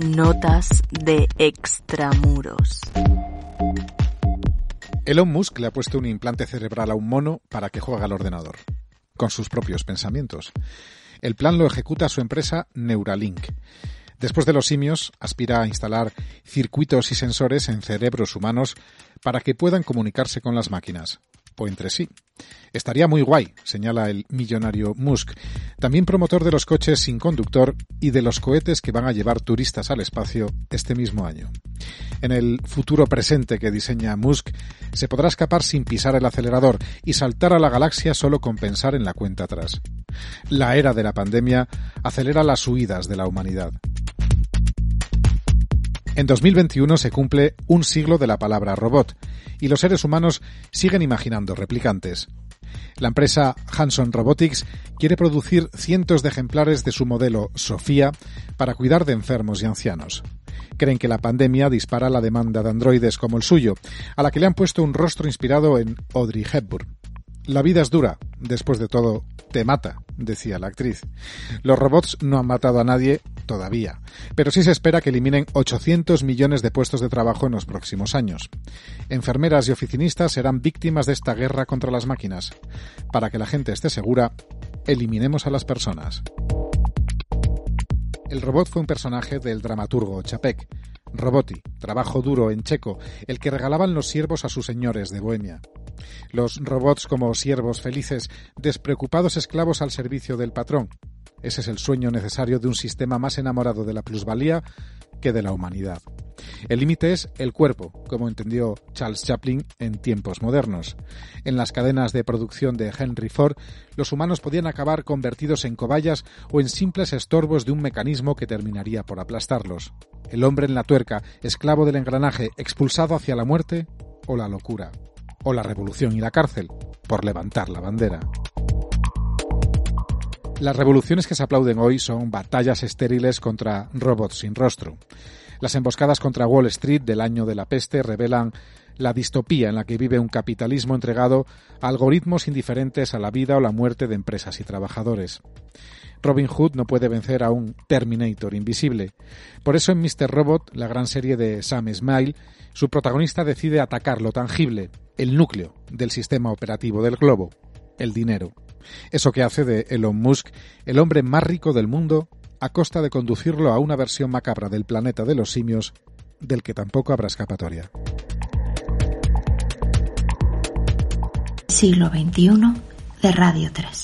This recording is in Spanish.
Notas de extramuros. Elon Musk le ha puesto un implante cerebral a un mono para que juegue al ordenador, con sus propios pensamientos. El plan lo ejecuta su empresa Neuralink. Después de los simios, aspira a instalar circuitos y sensores en cerebros humanos para que puedan comunicarse con las máquinas o entre sí. Estaría muy guay, señala el millonario Musk, también promotor de los coches sin conductor y de los cohetes que van a llevar turistas al espacio este mismo año. En el futuro presente que diseña Musk, se podrá escapar sin pisar el acelerador y saltar a la galaxia solo con pensar en la cuenta atrás. La era de la pandemia acelera las huidas de la humanidad. En 2021 se cumple un siglo de la palabra robot y los seres humanos siguen imaginando replicantes. La empresa Hanson Robotics quiere producir cientos de ejemplares de su modelo Sofía para cuidar de enfermos y ancianos. Creen que la pandemia dispara la demanda de androides como el suyo, a la que le han puesto un rostro inspirado en Audrey Hepburn. La vida es dura, después de todo, te mata, decía la actriz. Los robots no han matado a nadie todavía, pero sí se espera que eliminen 800 millones de puestos de trabajo en los próximos años. Enfermeras y oficinistas serán víctimas de esta guerra contra las máquinas. Para que la gente esté segura, eliminemos a las personas. El robot fue un personaje del dramaturgo Chapek, Roboti, trabajo duro en checo, el que regalaban los siervos a sus señores de Bohemia. Los robots como siervos felices, despreocupados esclavos al servicio del patrón. Ese es el sueño necesario de un sistema más enamorado de la plusvalía que de la humanidad. El límite es el cuerpo, como entendió Charles Chaplin en tiempos modernos. En las cadenas de producción de Henry Ford, los humanos podían acabar convertidos en cobayas o en simples estorbos de un mecanismo que terminaría por aplastarlos. El hombre en la tuerca, esclavo del engranaje, expulsado hacia la muerte o la locura, o la revolución y la cárcel, por levantar la bandera. Las revoluciones que se aplauden hoy son batallas estériles contra robots sin rostro. Las emboscadas contra Wall Street del año de la peste revelan la distopía en la que vive un capitalismo entregado a algoritmos indiferentes a la vida o la muerte de empresas y trabajadores. Robin Hood no puede vencer a un Terminator invisible. Por eso en Mr. Robot, la gran serie de Sam Smile, su protagonista decide atacar lo tangible, el núcleo del sistema operativo del globo, el dinero. Eso que hace de Elon Musk el hombre más rico del mundo a costa de conducirlo a una versión macabra del planeta de los simios del que tampoco habrá escapatoria. Siglo XXI de Radio 3.